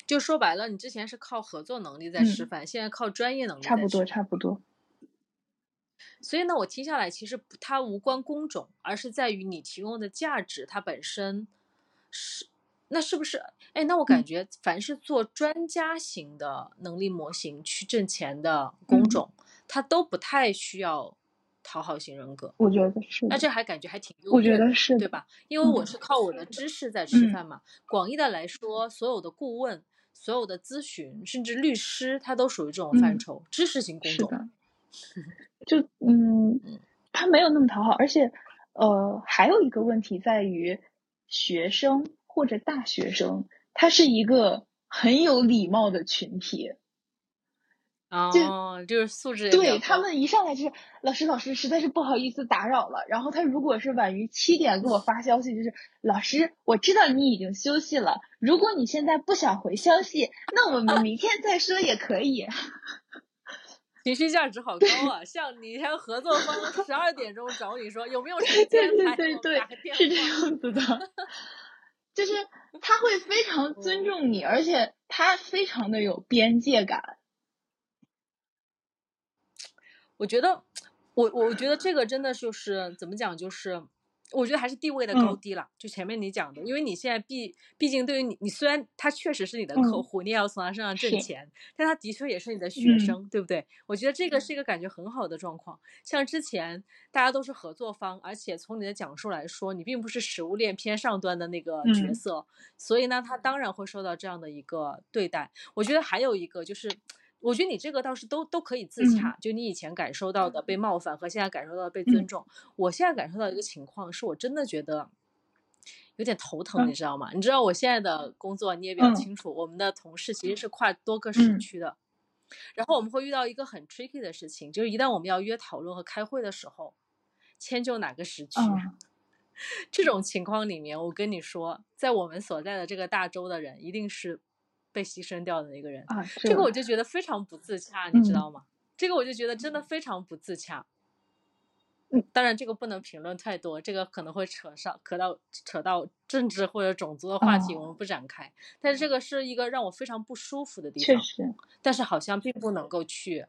就说白了，你之前是靠合作能力在吃饭，现在靠专业能力。差不多，差不多。所以呢，我听下来，其实它无关工种，而是在于你提供的价值，它本身是那是不是？哎，那我感觉，凡是做专家型的能力模型去挣钱的工种，它都不太需要。讨好型人格，我觉得是。那这还感觉还挺我觉得是，对吧？因为我是靠我的知识在吃饭嘛。广义的来说，所有的顾问、所有的咨询，甚至律师，他都属于这种范畴，知识型工种。就嗯，他没有那么讨好，而且呃，还有一个问题在于，学生或者大学生，他是一个很有礼貌的群体。哦，就是素质对他们一上来就是老师，老师实在是不好意思打扰了。然后他如果是晚于七点给我发消息，就是老师，我知道你已经休息了，如果你现在不想回消息，那我们明天再说也可以。情绪价值好高啊！像你像合作方十二点钟找你说有没有时间对对对对，是这样子的，就是他会非常尊重你，而且他非常的有边界感。我觉得，我我觉得这个真的就是怎么讲，就是我觉得还是地位的高低了。就前面你讲的，因为你现在毕毕竟对于你，你虽然他确实是你的客户，你也要从他身上挣钱，但他的确也是你的学生，对不对？我觉得这个是一个感觉很好的状况。像之前大家都是合作方，而且从你的讲述来说，你并不是食物链偏上端的那个角色，所以呢，他当然会受到这样的一个对待。我觉得还有一个就是。我觉得你这个倒是都都可以自洽，就你以前感受到的被冒犯和现在感受到的被尊重，我现在感受到一个情况是我真的觉得有点头疼，你知道吗？你知道我现在的工作你也比较清楚，我们的同事其实是跨多个时区的，然后我们会遇到一个很 tricky 的事情，就是一旦我们要约讨论和开会的时候，迁就哪个时区，这种情况里面，我跟你说，在我们所在的这个大洲的人一定是。被牺牲掉的那个人啊，这个我就觉得非常不自洽，你知道吗？这个我就觉得真的非常不自洽。嗯，当然这个不能评论太多，这个可能会扯上、扯到、扯到政治或者种族的话题，我们不展开。但是这个是一个让我非常不舒服的地方，确实。但是好像并不能够去，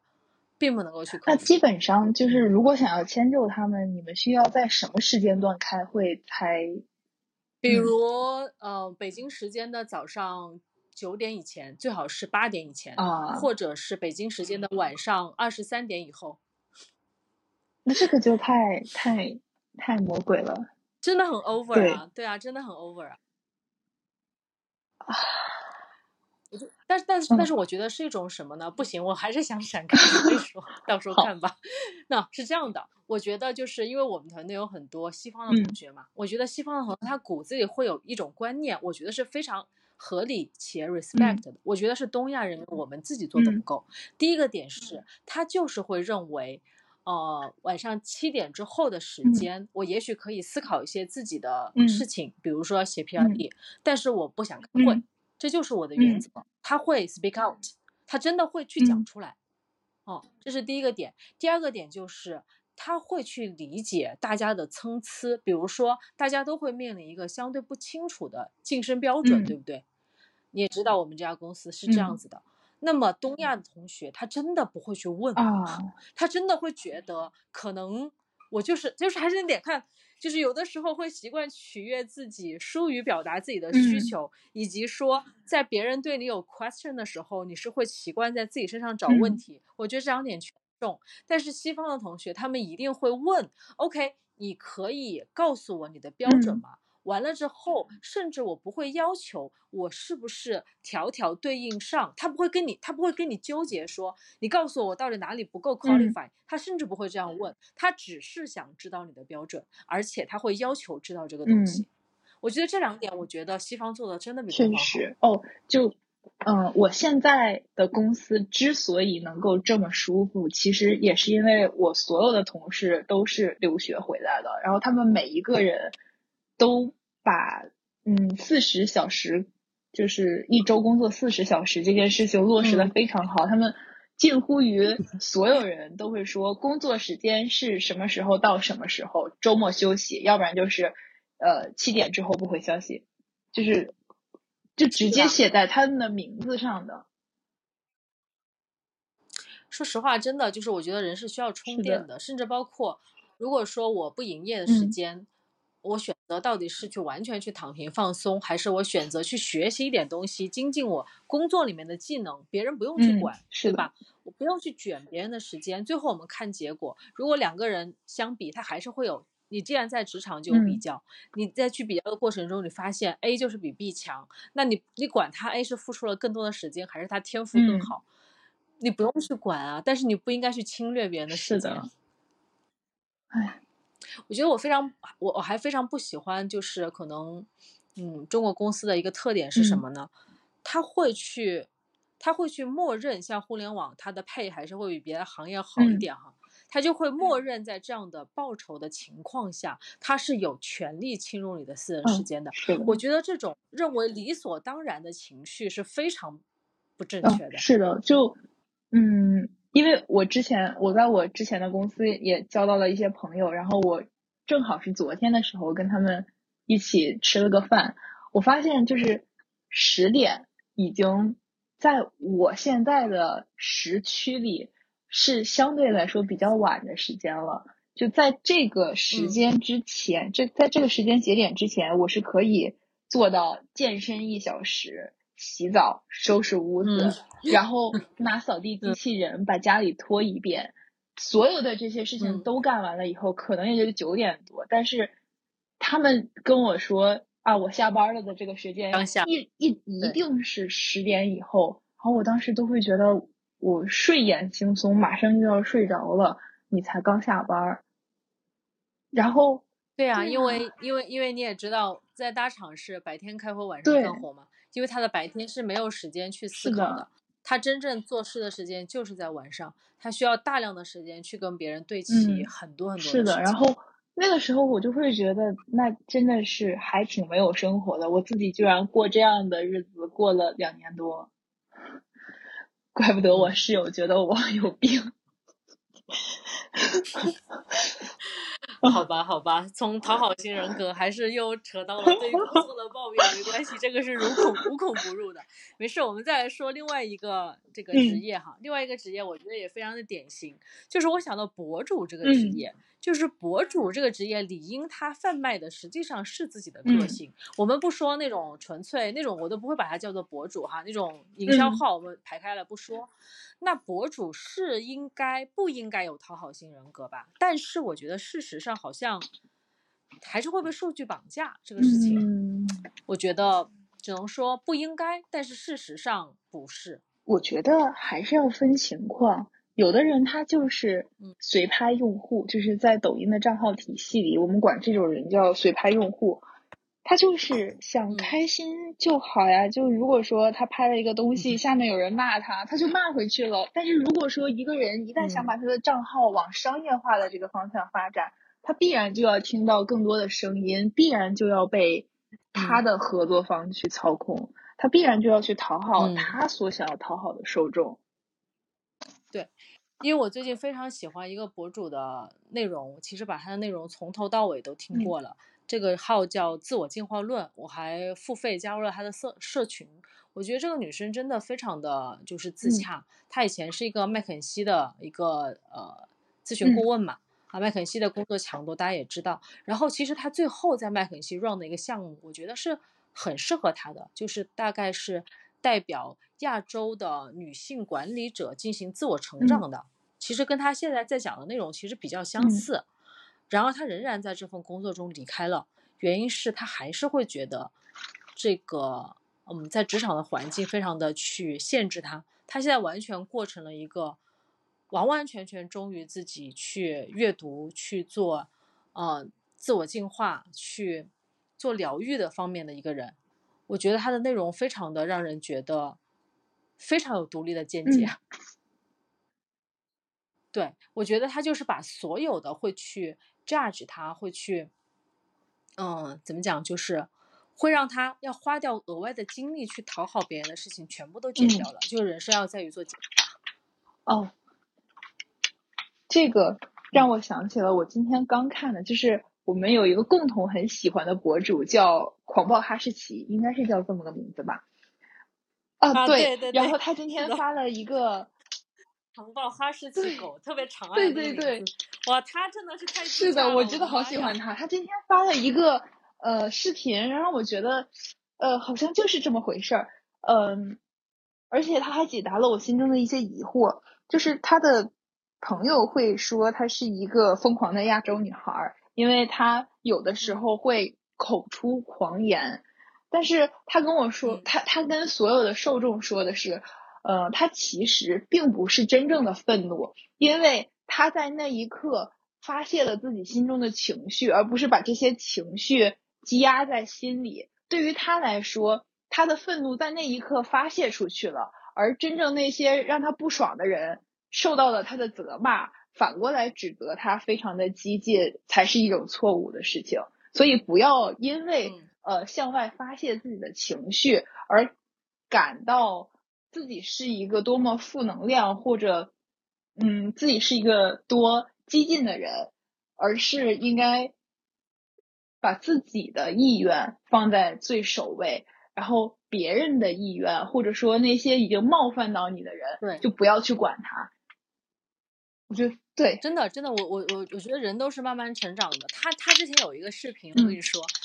并不能够去。那基本上就是，如果想要迁就他们，你们需要在什么时间段开会才？比如，呃，北京时间的早上。九点以前，最好是八点以前，啊，或者是北京时间的晚上二十三点以后。那这个就太太太魔鬼了，真的很 over 啊！对啊，真的很 over 啊！啊，我就，但是但是但是，我觉得是一种什么呢？不行，我还是想闪开说 说，到时候看吧。那是这样的，我觉得就是因为我们团队有很多西方的同学嘛，我觉得西方的同学他骨子里会有一种观念，我觉得是非常。合理且 respect 的，我觉得是东亚人民我们自己做的不够。第一个点是，他就是会认为，呃，晚上七点之后的时间，我也许可以思考一些自己的事情，比如说写 P R D，但是我不想开会，这就是我的原则。他会 speak out，他真的会去讲出来。哦，这是第一个点。第二个点就是。他会去理解大家的参差，比如说大家都会面临一个相对不清楚的晋升标准，对不对？你也知道我们这家公司是这样子的。那么东亚的同学他真的不会去问啊，他真的会觉得可能我就是就是还是那点看，就是有的时候会习惯取悦自己，疏于表达自己的需求，以及说在别人对你有 question 的时候，你是会习惯在自己身上找问题。我觉得这两点全重。但是西方的同学，他们一定会问：“OK，你可以告诉我你的标准吗？”完了之后，甚至我不会要求我是不是条条对应上，他不会跟你，他不会跟你纠结说，你告诉我我到底哪里不够 qualify，他甚至不会这样问，他只是想知道你的标准，而且他会要求知道这个东西。我觉得这两点，我觉得西方做的真的比确实哦，就嗯，我现在的公司之所以能够这么舒服，其实也是因为我所有的同事都是留学回来的，然后他们每一个人。都把嗯四十小时就是一周工作四十小时这件事情落实的非常好，他们近乎于所有人都会说工作时间是什么时候到什么时候，周末休息，要不然就是呃七点之后不回消息，就是就直接写在他们的名字上的。说实话，真的就是我觉得人是需要充电的，甚至包括如果说我不营业的时间。我选择到底是去完全去躺平放松，还是我选择去学习一点东西，精进我工作里面的技能？别人不用去管，是吧？我不用去卷别人的时间。最后我们看结果。如果两个人相比，他还是会有。你既然在职场就有比较，你在去比较的过程中，你发现 A 就是比 B 强，那你你管他 A 是付出了更多的时间，还是他天赋更好？你不用去管啊，但是你不应该去侵略别人的时间。哎。我觉得我非常，我我还非常不喜欢，就是可能，嗯，中国公司的一个特点是什么呢？他会去，他会去默认，像互联网，它的配还是会比别的行业好一点哈，他就会默认在这样的报酬的情况下，他是有权利侵入你的私人时间的。我觉得这种认为理所当然的情绪是非常不正确的。是的，就，嗯。因为我之前我在我之前的公司也交到了一些朋友，然后我正好是昨天的时候跟他们一起吃了个饭，我发现就是十点已经在我现在的时区里是相对来说比较晚的时间了。就在这个时间之前，这在这个时间节点之前，我是可以做到健身一小时。洗澡、收拾屋子，然后拿扫地机器人把家里拖一遍，所有的这些事情都干完了以后，可能也就九点多。但是他们跟我说啊，我下班了的这个时间，一一一定是十点以后。然后我当时都会觉得我睡眼惺忪，马上就要睡着了，你才刚下班。然后对啊，因为因为因为你也知道，在大厂是白天开会，晚上干活嘛。因为他的白天是没有时间去思考的，他真正做事的时间就是在晚上，他需要大量的时间去跟别人对齐很多很多。是的，然后那个时候我就会觉得，那真的是还挺没有生活的。我自己居然过这样的日子过了两年多，怪不得我室友觉得我 有病。好吧，好吧，从讨好型人格还是又扯到了对工作的抱怨，没关系，这个是如孔无孔不入的，没事，我们再来说另外一个这个职业哈，另外一个职业我觉得也非常的典型，就是我想到博主这个职业。就是博主这个职业，理应他贩卖的实际上是自己的个性。我们不说那种纯粹那种，我都不会把它叫做博主哈。那种营销号我们排开了不说。那博主是应该不应该有讨好型人格吧？但是我觉得事实上好像还是会被数据绑架这个事情。我觉得只能说不应该，但是事实上不是。我觉得还是要分情况。有的人他就是随拍用户，就是在抖音的账号体系里，我们管这种人叫随拍用户。他就是想开心就好呀。就如果说他拍了一个东西，下面有人骂他，他就骂回去了。但是如果说一个人一旦想把他的账号往商业化的这个方向发展，他必然就要听到更多的声音，必然就要被他的合作方去操控，他必然就要去讨好他所想要讨好的受众。对，因为我最近非常喜欢一个博主的内容，其实把他的内容从头到尾都听过了。这个号叫自我进化论，我还付费加入了他的社社群。我觉得这个女生真的非常的就是自洽。她以前是一个麦肯锡的一个呃咨询顾问嘛，啊，麦肯锡的工作强度大家也知道。然后其实她最后在麦肯锡 run 的一个项目，我觉得是很适合她的，就是大概是代表亚洲的女性管理者进行自我成长的。其实跟他现在在讲的内容其实比较相似。然而他仍然在这份工作中离开了，原因是他还是会觉得这个嗯，在职场的环境非常的去限制他。他现在完全过成了一个完完全全忠于自己去阅读、去做呃自我进化、去做疗愈的方面的一个人。我觉得他的内容非常的让人觉得非常有独立的见解。对我觉得他就是把所有的会去。judge 他会去，嗯，怎么讲？就是会让他要花掉额外的精力去讨好别人的事情，全部都减掉了。就是人生要在于做减法。哦，这个让我想起了我今天刚看的，就是我们有一个共同很喜欢的博主叫狂暴哈士奇，应该是叫这么个名字吧？啊，对对对。然后他 今天发了一个。长暴哈士奇狗特别长爱对对对，哇，他真的是太是的，我真的好喜欢他。他今天发了一个呃视频，然后我觉得呃好像就是这么回事儿，嗯，而且他还解答了我心中的一些疑惑。就是他的朋友会说他是一个疯狂的亚洲女孩，因为他有的时候会口出狂言，但是他跟我说，他他跟所有的受众说的是。呃，他其实并不是真正的愤怒，因为他在那一刻发泄了自己心中的情绪，而不是把这些情绪积压在心里。对于他来说，他的愤怒在那一刻发泄出去了，而真正那些让他不爽的人受到了他的责骂，反过来指责他非常的激进，才是一种错误的事情。所以，不要因为呃向外发泄自己的情绪而感到。自己是一个多么负能量，或者，嗯，自己是一个多激进的人，而是应该把自己的意愿放在最首位，然后别人的意愿，或者说那些已经冒犯到你的人，对，就不要去管他。我觉得对，真的，真的，我我我我觉得人都是慢慢成长的。他他之前有一个视频，我跟你说。嗯，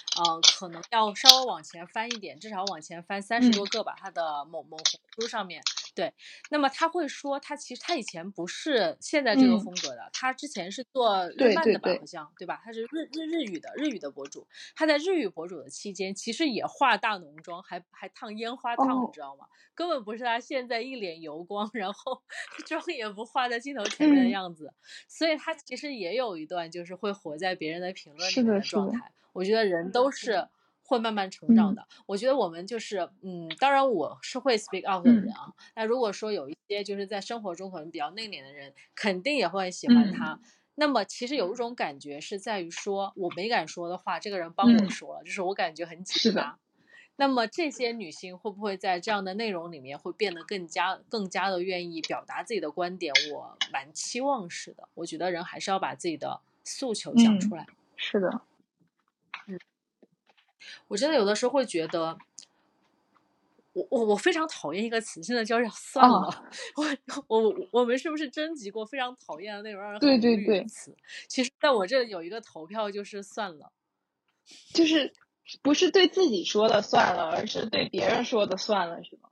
可能要稍微往前翻一点，至少往前翻三十多个吧。他的某某红书上面，对，那么他会说，他其实他以前不是现在这个风格的，他之前是做日漫的吧，好像对吧？他是日日日语的日语的博主，他在日语博主的期间，其实也化大浓妆，还还烫烟花烫，你知道吗？根本不是他现在一脸油光，然后 妆也不化在镜头前面的。样子，所以他其实也有一段就是会活在别人的评论里面的状态。我觉得人都是会慢慢成长的。我觉得我们就是，嗯，当然我是会 speak out 的人啊。那如果说有一些就是在生活中可能比较内敛的人，肯定也会喜欢他。那么其实有一种感觉是在于说，我没敢说的话，这个人帮我说了，就是我感觉很启发。那么这些女性会不会在这样的内容里面会变得更加更加的愿意表达自己的观点？我蛮期望是的。我觉得人还是要把自己的诉求讲出来。是的。我真的有的时候会觉得，我我我非常讨厌一个词，现在叫算了。我我我们是不是征集过非常讨厌的那种让人很无语的词？其实在我这有一个投票，就是算了，就是不是对自己说的算了，而是对别人说的算了，是吗？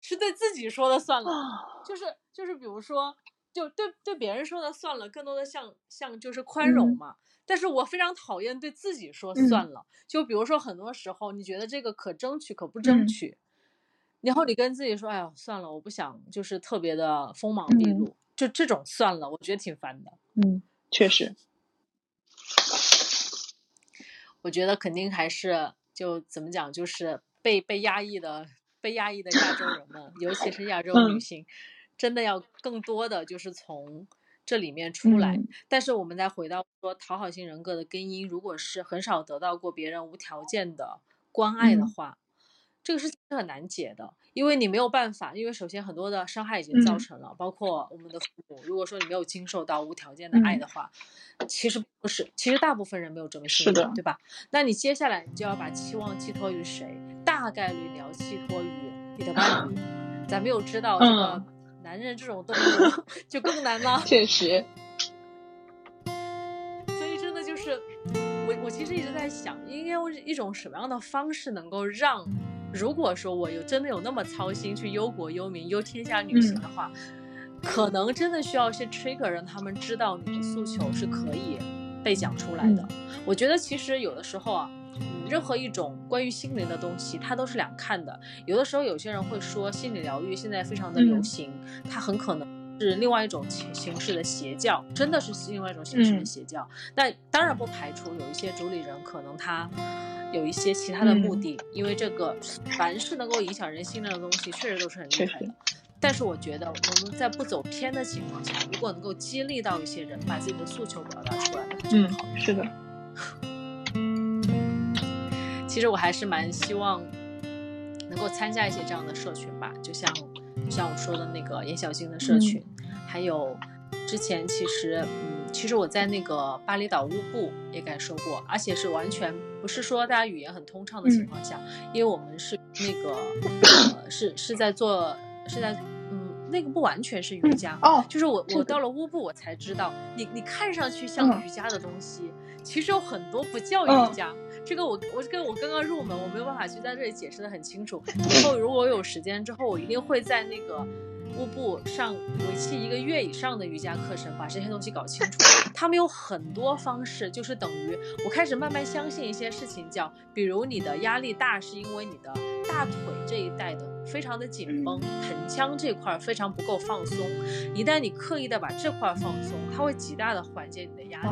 是对自己说的算了，就是就是比如说，就对对别人说的算了，更多的像像就是宽容嘛。但是我非常讨厌对自己说算了，就比如说很多时候你觉得这个可争取可不争取，然后你跟自己说，哎呀算了，我不想就是特别的锋芒毕露，就这种算了，我觉得挺烦的。嗯，确实，我觉得肯定还是就怎么讲，就是被被压抑的被压抑的亚洲人们，尤其是亚洲女性，真的要更多的就是从。这里面出来，但是我们再回到说讨好型人格的根因，如果是很少得到过别人无条件的关爱的话，这个事情是很难解的，因为你没有办法，因为首先很多的伤害已经造成了，包括我们的父母，如果说你没有经受到无条件的爱的话，其实不是，其实大部分人没有这么幸运，对吧？那你接下来你就要把期望寄托于谁？大概率你要寄托于你的伴侣，咱们有知道这个。男人这种动物 就更难了，确实。所以真的就是，我我其实一直在想，应该用一种什么样的方式能够让，如果说我有真的有那么操心去忧国忧民、忧天下女性的话，可能真的需要一些 trigger 让他们知道你的诉求是可以被讲出来的。我觉得其实有的时候啊，任何一种关于心灵的东西，它都是两看的。有的时候有些人会说心理疗愈现在非常的流行，它很可能是另外一种形形式的邪教，真的是另外一种形式的邪教。那当然不排除有一些主理人可能他有一些其他的目的，因为这个凡是能够影响人心灵的东西，确实都是很厉害的。但是我觉得我们在不走偏的情况下，如果能够激励到一些人把自己的诉求表达出来，那就好。是的。其实我还是蛮希望能够参加一些这样的社群吧，就像就像我说的那个严小星的社群，还有之前其实嗯，其实我在那个巴厘岛乌布也感受过，而且是完全不是说大家语言很通畅的情况下，因为我们是那个呃是是在做。是在，嗯，那个不完全是瑜伽哦，就是我我到了乌布，我才知道，你你看上去像瑜伽的东西，其实有很多不叫瑜伽。这个我我跟我刚刚入门，我没有办法去在这里解释的很清楚。以后如果我有时间之后，我一定会在那个乌布上为期一个月以上的瑜伽课程，把这些东西搞清楚。他们有很多方式，就是等于我开始慢慢相信一些事情，叫比如你的压力大是因为你的大腿这一带的。非常的紧绷，盆腔这块非常不够放松。一旦你刻意的把这块放松，它会极大的缓解你的压力。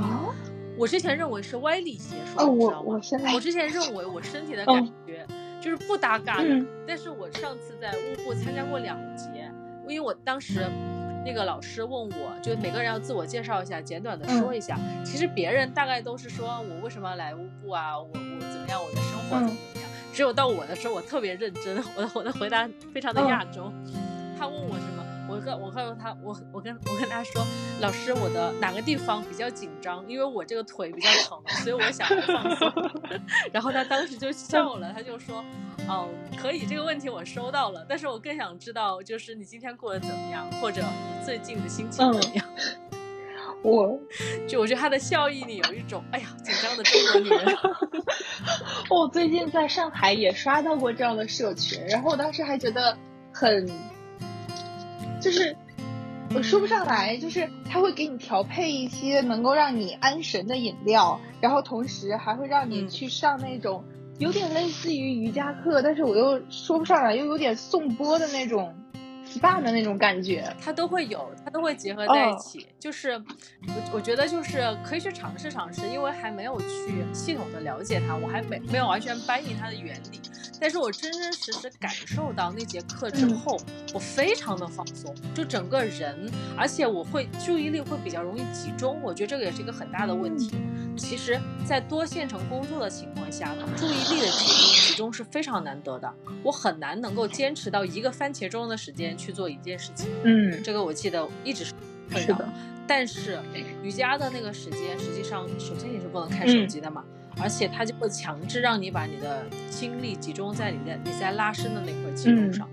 我之前认为是歪理邪说，你知道吗？我之前认为我身体的感觉就是不搭嘎的。但是我上次在乌布参加过两节，因为我当时那个老师问我，就每个人要自我介绍一下，简短的说一下。其实别人大概都是说我为什么要来乌布啊，我我怎么样，我的生活怎么怎么样。只有到我的时候，我特别认真，我的我的回答非常的亚洲。他问我什么，我跟我告诉他，我我跟我跟他说，老师，我的哪个地方比较紧张？因为我这个腿比较疼，所以我想放松。然后他当时就笑了，他就说，哦，可以，这个问题我收到了。但是我更想知道，就是你今天过得怎么样，或者你最近的心情怎么样？我 就我觉得他的笑意里有一种，哎呀，紧张的中国女人。我最近在上海也刷到过这样的社群，然后我当时还觉得很，就是我说不上来，就是他会给你调配一些能够让你安神的饮料，然后同时还会让你去上那种有点类似于瑜伽课，但是我又说不上来，又有点颂钵的那种。SPA 的那种感觉，它都会有，它都会结合在一起。就是我我觉得就是可以去尝试尝试，因为还没有去系统的了解它，我还没没有完全搬译它的原理。但是我真真实实感受到那节课之后，我非常的放松，就整个人，而且我会注意力会比较容易集中。我觉得这个也是一个很大的问题。其实，在多线程工作的情况下，注意力的集中集中是非常难得的。我很难能够坚持到一个番茄钟的时间去做一件事情。嗯，这个我记得一直是是的。但是瑜伽的那个时间，实际上首先你是不能看手机的嘛，而且它就会强制让你把你的精力集中在你的你在拉伸的那块肌肉上。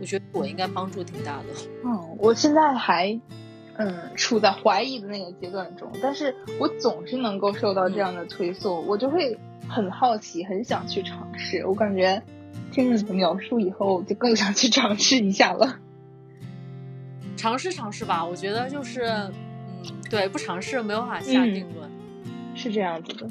我觉得我应该帮助挺大的。嗯，我现在还。嗯，处在怀疑的那个阶段中，但是我总是能够受到这样的推送，我就会很好奇，很想去尝试。我感觉听你的描述以后，就更想去尝试一下了。尝试尝试吧，我觉得就是，嗯，对，不尝试没有法下定论，是这样子的。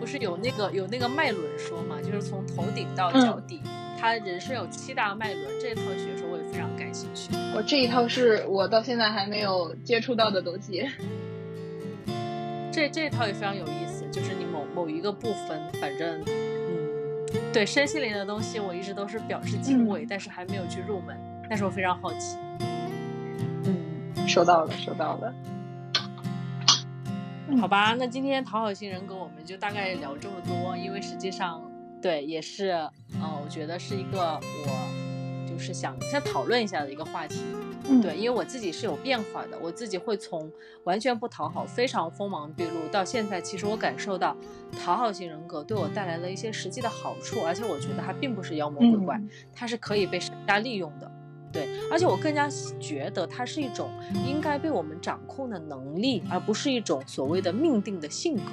不是有那个有那个脉轮说嘛，就是从头顶到脚底。他人生有七大脉轮，这套学说我也非常感兴趣。我这一套是我到现在还没有接触到的东西。这这一套也非常有意思，就是你某某一个部分，反正嗯，对身心灵的东西，我一直都是表示敬畏，但是还没有去入门。但是我非常好奇。嗯，收到了，收到了。好吧，那今天讨好型人格我们就大概聊这么多，因为实际上。对，也是，嗯，我觉得是一个我就是想先讨论一下的一个话题。对，因为我自己是有变化的，我自己会从完全不讨好、非常锋芒毕露，到现在，其实我感受到讨好型人格对我带来了一些实际的好处，而且我觉得它并不是妖魔鬼怪，它是可以被善加利用的。对，而且我更加觉得它是一种应该被我们掌控的能力，而不是一种所谓的命定的性格。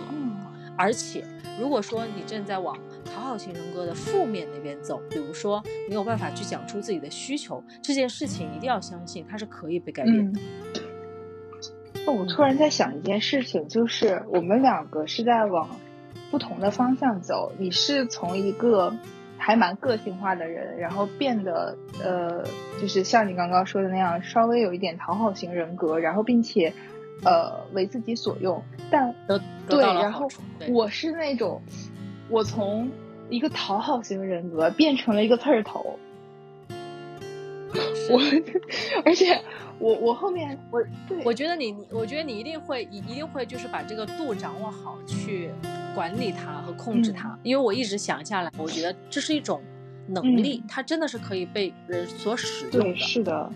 而且，如果说你正在往讨好型人格的负面那边走，比如说没有办法去讲出自己的需求，这件事情一定要相信它是可以被改变的。那我突然在想一件事情，就是我们两个是在往不同的方向走。你是从一个还蛮个性化的人，然后变得呃，就是像你刚刚说的那样，稍微有一点讨好型人格，然后并且呃为自己所用。但对，然后我是那种，我从一个讨好型人格变成了一个刺儿头。我，而且我我后面我对，我觉得你你，我觉得你一定会一一定会就是把这个度掌握好，去管理它和控制它。因为我一直想下来，我觉得这是一种能力，它真的是可以被人所使用的。是的，